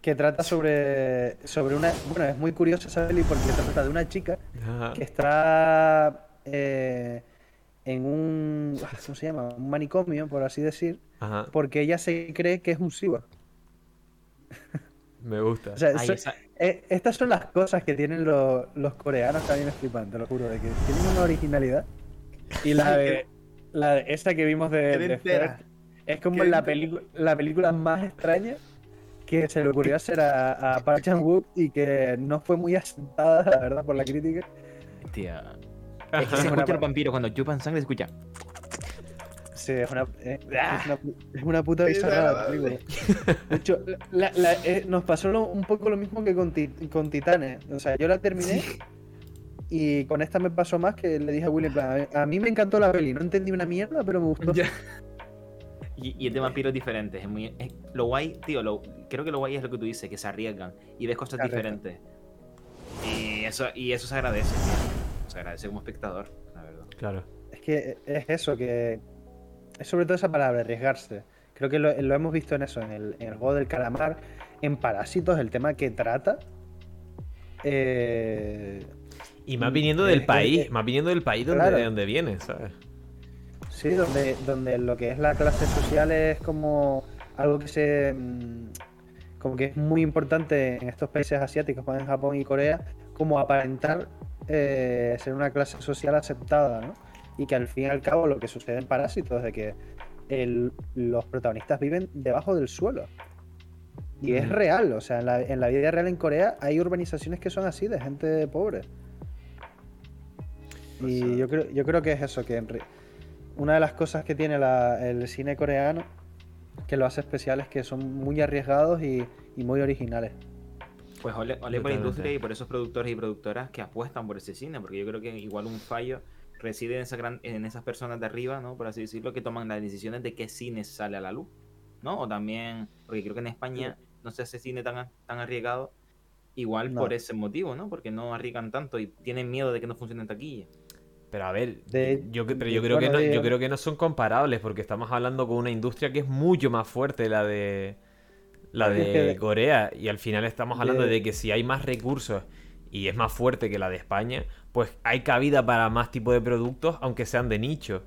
que trata sobre, sobre una... Bueno, es muy curiosa esa peli porque trata de una chica Ajá. que está eh, en un... ¿Cómo se llama? Un manicomio, por así decir, Ajá. porque ella se cree que es un cyborg. Me gusta. O sea, Ay, so- esa- eh, estas son las cosas que tienen los, los coreanos también flipante, te lo juro, de que tienen una originalidad. Y la de, la de esta que vimos de, Qué de entera. Es como la. La película más extraña que se le ocurrió hacer a, a Park Chan-wook y que no fue muy asentada, la verdad, por la crítica. Tía. Es que se escucha los vampiros cuando chupan sangre, se escucha. Sí, es una, eh, es una, es una puta bizarrada la película. De hecho, la- la- eh, nos pasó lo- un poco lo mismo que con, Ti- con Titanes. O sea, yo la terminé y con esta me pasó más que le dije a Willy, plan, a mí me encantó la peli, no entendí una mierda, pero me gustó. Y, y es de vampiros diferentes. Es muy, es- lo guay, tío, lo, creo que lo guay es lo que tú dices, que se arriesgan y ves cosas diferentes. Y eso, y eso se agradece, tío. Se agradece como espectador, la verdad. Claro. Es que es eso, que es sobre todo esa palabra, arriesgarse. Creo que lo, lo hemos visto en eso, en el, en el juego del calamar, en Parásitos, el tema que trata eh, Y más viniendo del eh, país, eh, más viniendo del país donde, claro. de donde viene, ¿sabes? Sí, donde, donde lo que es la clase social es como algo que se. mm, como que es muy importante en estos países asiáticos, como en Japón y Corea, como aparentar eh, ser una clase social aceptada, ¿no? Y que al fin y al cabo lo que sucede en Parásitos es de que el- los protagonistas viven debajo del suelo. Y es Ujú. real, o sea, en la, en la vida real en Corea hay urbanizaciones que son así, de gente pobre. Y yo creo, yo creo que es eso, que en una de las cosas que tiene la- el cine coreano que lo hace especial es que son muy arriesgados y, y muy originales. Pues ole, ole por industria y por esos productores y productoras que apuestan por ese cine, porque yo creo que igual un fallo reside en, esa gran, en esas personas de arriba, ¿no? Por así decirlo, que toman las decisiones de qué cine sale a la luz, ¿no? O también, porque creo que en España no se hace cine tan, tan arriesgado, igual No. por ese motivo, ¿no? Porque no arriesgan tanto y tienen miedo de que no funcione en taquilla. Pero a ver, De- yo, pero de- yo creo que no, yo creo que no son comparables porque estamos hablando con una industria que es mucho más fuerte la de la de *laughs* Corea y al final estamos hablando de- de que si hay más recursos y es más fuerte que la de España, pues hay cabida para más tipos de productos aunque sean de nicho.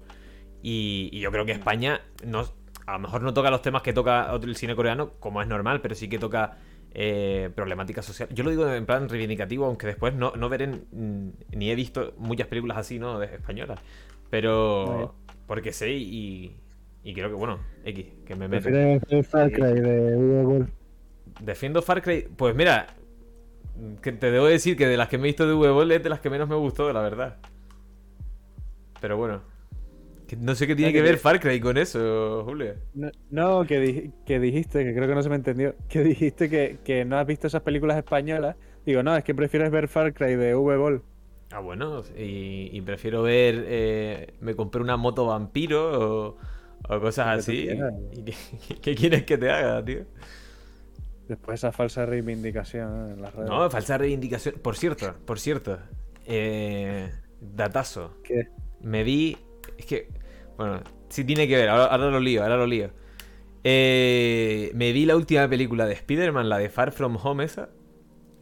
Y, y yo creo que España no, a lo mejor no toca los temas que toca el cine coreano como es normal, pero sí que toca eh, problemática social. Yo lo digo en plan reivindicativo, aunque después no, no veré ni he visto muchas películas así, ¿no? De españolas. Pero porque sé y, y creo que, bueno, X, que me meto. El Far Cry de Uwe. Defiendo Far Cry. Pues mira, que te debo decir que de las que me he visto de V-Ball es de las que menos me gustó, la verdad. Pero bueno. No sé qué tiene que ver Far Cry con eso, Julio. No, no, que, di- que dijiste, que creo que no se me entendió, *laughs* que dijiste que, que no has visto esas películas españolas. Digo, no, es que prefieres ver Far Cry de V-Ball. Ah, bueno, y, y prefiero ver. eh, me compré una moto vampiro o, o cosas así. quieras. *laughs* ¿Y qué, qué quieres que te haga, tío? Después esa falsa reivindicación en las redes. No, falsa reivindicación. Por cierto, por cierto. Eh, datazo. ¿Qué? Me vi. Es que. Bueno, sí tiene que ver. Ahora, ahora lo lío, ahora lo lío. Eh, me vi la última película de Spider-Man, la de Far From Home, esa.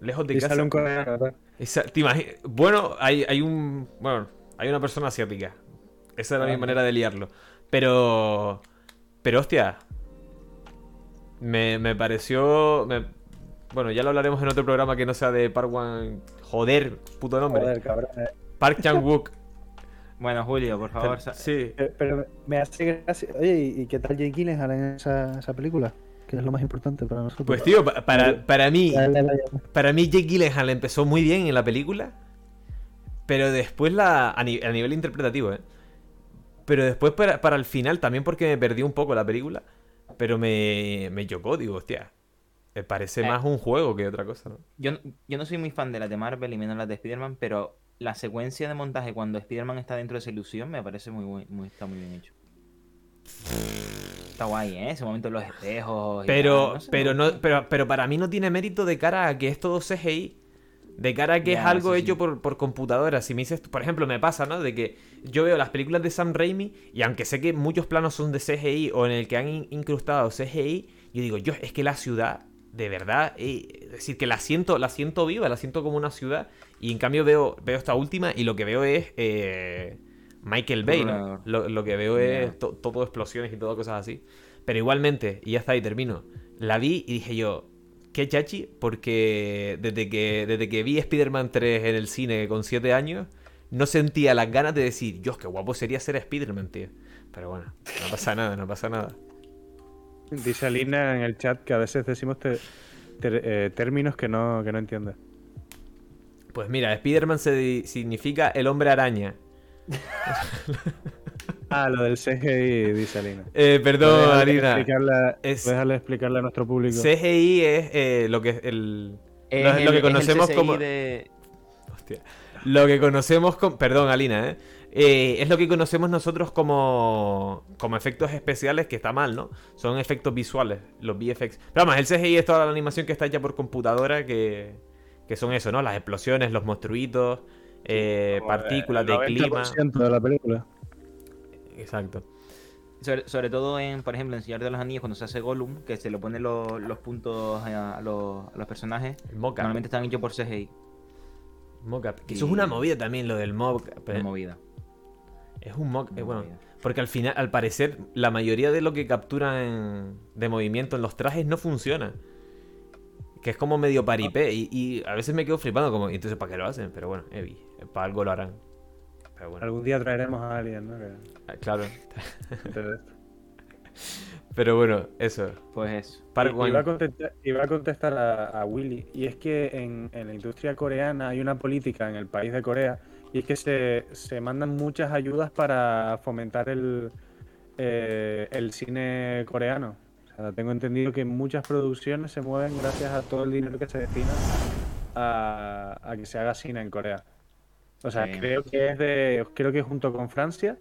Lejos de y casa. sale un coreano, ¿verdad? Esa- ¿te Bueno, hay, hay un. Bueno, hay una persona asiática. Esa era mi Ah, manera de liarlo. Pero. Pero hostia. Me, me pareció. me- Bueno, ya lo hablaremos en otro programa que no sea de Park Wan. Joder, puto nombre. Joder, cabrón. eh. Park *laughs* Chan-wook. Bueno, Julio, por favor, sí. Eh, Pero me hace gracia. Oye, ¿y, qué tal Jake Gyllenhaal en esa, esa película? Que es lo más importante para nosotros. Pues tío, pa- para, para mí. Para mí Jake Gyllenhaal empezó muy bien en la película. Pero después la. A, ni- a nivel interpretativo, ¿eh? Pero después para, para el final, también porque me perdí un poco la película. Pero me, me chocó, digo, hostia. Me parece Eh. más un juego que otra cosa, ¿no? Yo, no- yo no soy muy fan de las de Marvel y menos las de Spider-Man, pero la secuencia de montaje cuando Spider-Man está dentro de esa ilusión me parece muy, buen- muy está muy bien hecho. Está guay, ¿eh? Ese momento de los espejos. y Pero, tal, no sé, pero, no, pero, pero para mí no tiene mérito de cara a que es todo CGI. De cara a que es algo sí. hecho por, por computadora. Si me dices, por ejemplo, me pasa, ¿no? De que yo veo las películas de Sam Raimi y aunque sé que muchos planos son de CGI o en el que han in- incrustado CGI, yo digo, yo, es que la ciudad, de verdad, eh, es decir, que la siento, la siento viva, la siento como una ciudad. Y en cambio veo, veo esta última y lo que veo es eh, Michael Bay, ¿no? Lo, lo que veo es to- todo explosiones y todo cosas así. Pero igualmente, y ya está, y termino. La vi y dije yo, qué chachi, porque desde que, desde que vi Spider-Man 3 en el cine con 7 años, no sentía las ganas de decir, Dios, qué guapo sería ser Spider-Man, tío. Pero bueno, no pasa nada, no pasa nada. Dice Alina en el chat que a veces decimos te- ter- eh, términos que no, que no entiende. Pues mira, Spider-Man significa el hombre araña. *laughs* Ah, lo del CGI, dice Alina. Eh, perdón, ¿Puedes Alina. explicarle- Es- puedes darle- explicarle a nuestro público? CGI es eh, lo que el, Es lo, lo el- que es el conocemos como de- Hostia. Lo que conocemos como. Perdón, Alina, ¿eh? Eh, Es lo que conocemos nosotros como. Como efectos especiales, que está mal, ¿no? Son efectos visuales, los VFX. Pero vamos, el CGI es toda la animación que está hecha por computadora, que. Que son eso, ¿no? Las explosiones, los monstruitos, eh, Como el partículas de clima. 90% de la película. Exacto. Sobre, sobre todo en, por ejemplo, en Señor de los Anillos, cuando se hace Gollum, que se le ponen los, los puntos a, a los, a los personajes, normalmente están hechos por CGI. Mocap. Que eso es una movida también, lo del mocap. Una ¿eh? movida. Es un mock. eh, bueno, porque al final, al parecer, la mayoría de lo que capturan de movimiento en los trajes no funciona. Que es como medio paripé. Y, y a veces me quedo flipando, como, ¿y entonces para qué lo hacen? Pero bueno, Evi, para algo lo harán. Pero bueno, Algún día traeremos a alguien, ¿no? Que- ah, claro. *laughs* Pero bueno, eso. Pues eso. Iba, a contestar, iba a contestar a, a Willy, y es que en, en la industria coreana hay una política en el país de Corea, y es que se, se mandan muchas ayudas para fomentar el, eh, el cine coreano. Tengo entendido que muchas producciones se mueven gracias a todo el dinero que se destina a, a que se haga cine en Corea. O sea, Sí. creo que es de, creo que junto con Francia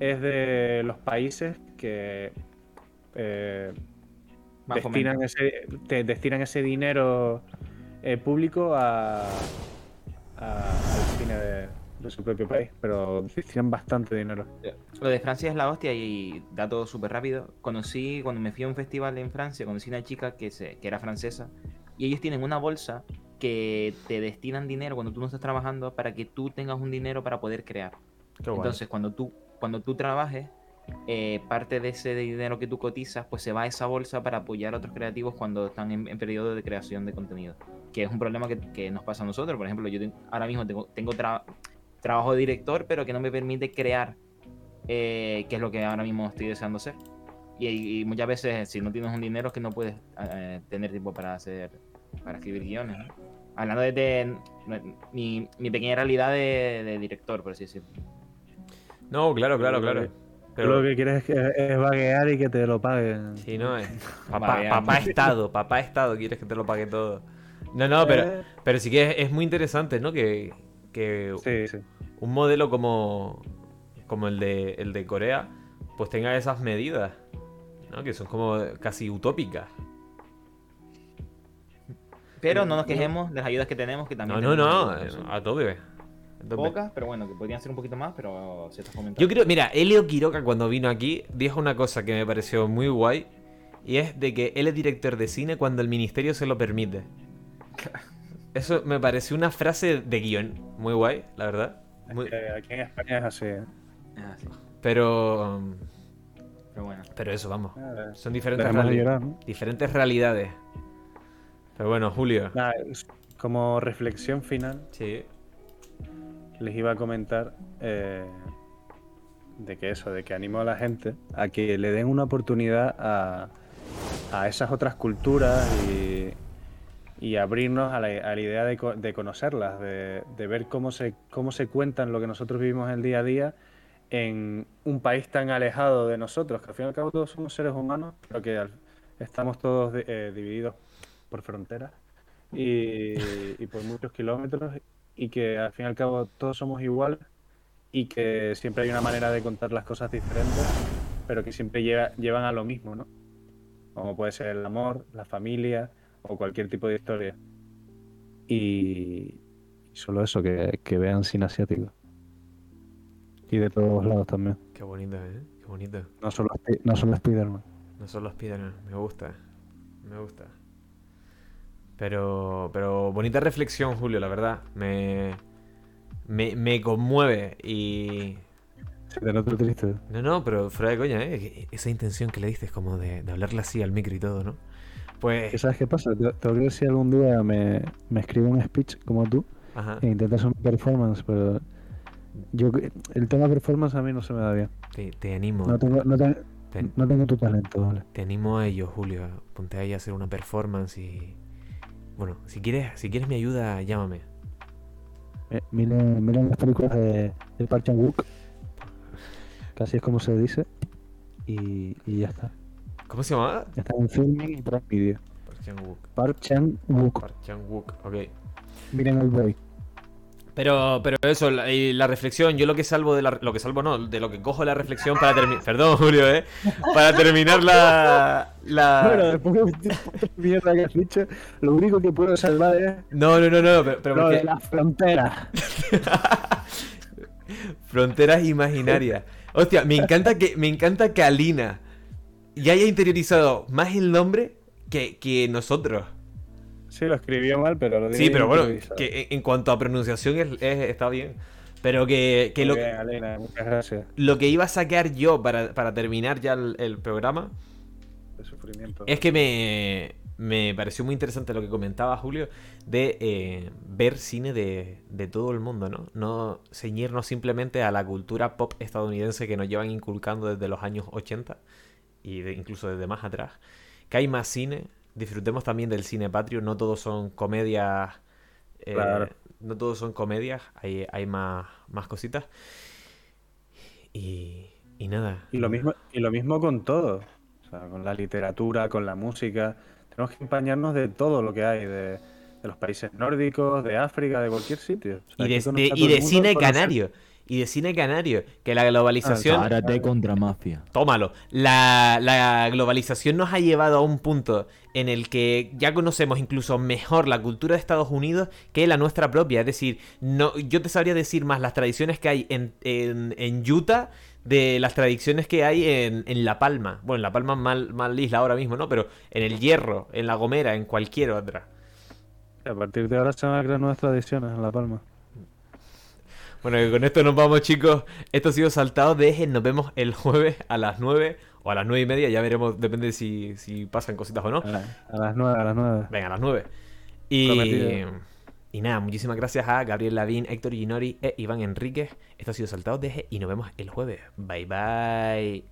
es de los países que eh, destinan ese, te- destinan ese dinero eh, público a, a- al cine de, de su propio país, pero destinan bastante dinero. Lo de Francia es la hostia y dato súper rápido. Conocí, cuando me fui a un festival en Francia, conocí una chica que, se, que era francesa y ellos tienen una bolsa que te destinan dinero cuando tú no estás trabajando para que tú tengas un dinero para poder crear. Qué guay. Entonces, cuando tú, cuando tú trabajes, eh, parte de ese dinero que tú cotizas, pues se va a esa bolsa para apoyar a otros creativos cuando están en, en periodo de creación de contenido. Que es un problema que, que nos pasa a nosotros. Por ejemplo, yo tengo- ahora mismo tengo, tengo tra- trabajo de director, pero que no me permite crear, eh, que es lo que ahora mismo estoy deseando hacer. Y, y muchas veces, si no tienes un dinero, es que no puedes eh, tener tiempo para hacer, para escribir guiones. ¿no? Hablando de, de- mi, mi pequeña realidad de, de director, por así decirlo. No, claro, claro, claro. Pero, Tú lo que quieres es, que- es vaguear y que te lo paguen. Sí, no, *laughs* es. Papá, Estado, papá Estado, quieres que te lo pague todo. No, no, pero, Eh, pero sí que es, es muy interesante, ¿no? Que, que sí, sí. un modelo como, como el, de, el de Corea, pues tenga esas medidas, ¿no? Que son como casi utópicas. Pero no nos quejemos de las ayudas que tenemos, que No, también no, tenemos no, son a tope. Pocas, pero bueno, que podrían ser un poquito más, pero se está comentando. Yo creo, mira, Elio Quiroga cuando vino aquí dijo una cosa que me pareció muy guay y es de que él es director de cine cuando el ministerio se lo permite. *laughs* Eso me pareció una frase de guion muy guay, la verdad. Muy- aquí en España es así. ¿eh? Ah, sí. pero Pero bueno. pero eso, vamos. Nada, Son diferentes, Dejemos de reali- llorar, ¿no? diferentes realidades. Pero bueno, Julio. Nada, es- como reflexión final, Sí. les iba a comentar eh, de que eso, de que animo a la gente a que le den una oportunidad a, a esas otras culturas y, y abrirnos a la, a la idea de, de conocerlas, de, ver cómo se, cómo se cuentan lo que nosotros vivimos el día a día en un país tan alejado de nosotros, que al fin y al cabo todos somos seres humanos, pero que estamos todos eh, divididos por fronteras y, y por muchos kilómetros y que al fin y al cabo todos somos iguales y que siempre hay una manera de contar las cosas diferentes, pero que siempre lleva- llevan a lo mismo, ¿no? Como puede ser el amor, la familia o cualquier tipo de historia. Y solo eso, que, que vean cine asiático. Y de todos lados también. Qué bonito, ¿eh? Qué bonito. No solo, no solo Spider-Man. No solo Spider-Man, me gusta. Me gusta. Pero, pero bonita reflexión, Julio, la verdad. Me, me, me conmueve y... Se te triste. No, no, pero fuera de coña, ¿eh? Que Esa intención que le diste como de, de hablarle así al micro y todo, ¿no? Pues... ¿Qué ¿Sabes qué pasa? Te- Tengo que ver si algún día me, me escribe un speech como tú Ajá. e intenta hacer una performance, pero yo el tema performance a mí no se me da bien. Te, te animo. No tengo, no te- Te, no tengo tu talento, ¿vale? te animo a ello, Julio. Ponte ahí a hacer una performance y... Bueno, si quieres, si quieres mi ayuda, llámame. Eh, Miren, miren las películas de, de Park Chan-wook, *laughs* así es como se dice, y, y ya está. ¿Cómo se llama? Ya está en filming y Prime Video. Park Chan-wook. Park Chan-wook. Park Chan-wook, ok. Miren el break. Pero, pero eso, la, y la reflexión, yo lo que salvo de la, lo que salvo no, de lo que cojo la reflexión para terminar, *laughs* perdón Julio, eh, para terminar la, la, *laughs* Bueno, después de mierda que has dicho, lo único que puedo salvar es no, no, no, no, pero, pero porque- de las fronteras. *laughs* fronteras imaginarias. Hostia, me encanta que, me encanta que Alina ya haya interiorizado más el nombre que, que nosotros. Sí, lo escribió mal, pero lo Sí, pero bueno, que en- cuanto a pronunciación es- es- está bien. Pero que, que lo, bien, muchas gracias. lo que iba a sacar yo para, para terminar ya el, el programa De sufrimiento. es que me, me pareció muy interesante lo que comentaba Julio de eh, ver cine de, de todo el mundo, ¿no? No ceñirnos simplemente a la cultura pop estadounidense que nos llevan inculcando desde los años 80 y de- incluso desde más atrás. Que hay más cine, disfrutemos también del cine patrio, no todos son comedias. eh, Claro. No todos son comedias, hay, hay más, más cositas. Y, y nada. Y lo mismo, y lo mismo con todo. O sea, con la literatura, con la música. Tenemos que empañarnos de todo lo que hay, de, de los países nórdicos, de África, de cualquier sitio. O sea, Y de, y de cine canario. Y de cine canario. Que la globalización. Karate contra mafia. Tómalo. La, la globalización nos ha llevado a un punto en el que ya conocemos incluso mejor la cultura de Estados Unidos que la nuestra propia. Es decir, no, yo te sabría decir más las tradiciones que hay en, en, en Utah de las tradiciones que hay en, en La Palma. Bueno, en La Palma es mal, mal isla ahora mismo, ¿no? Pero en El Hierro, en La Gomera, en cualquier otra. A partir de ahora se van a crear nuevas tradiciones en La Palma. Bueno, que con esto nos vamos, chicos. Esto ha sido Saltado de Eje. Nos vemos el jueves a las 9 o a las 9 y media. Ya veremos, depende si, si pasan cositas o no. A, la- a las nueve, a las nueve. Venga, a las 9. Y, Prometido. y nada, muchísimas gracias a Gabriel Lavín, Héctor Ginori e Iván Enríquez. Esto ha sido Saltado de Eje y nos vemos el jueves. Bye bye.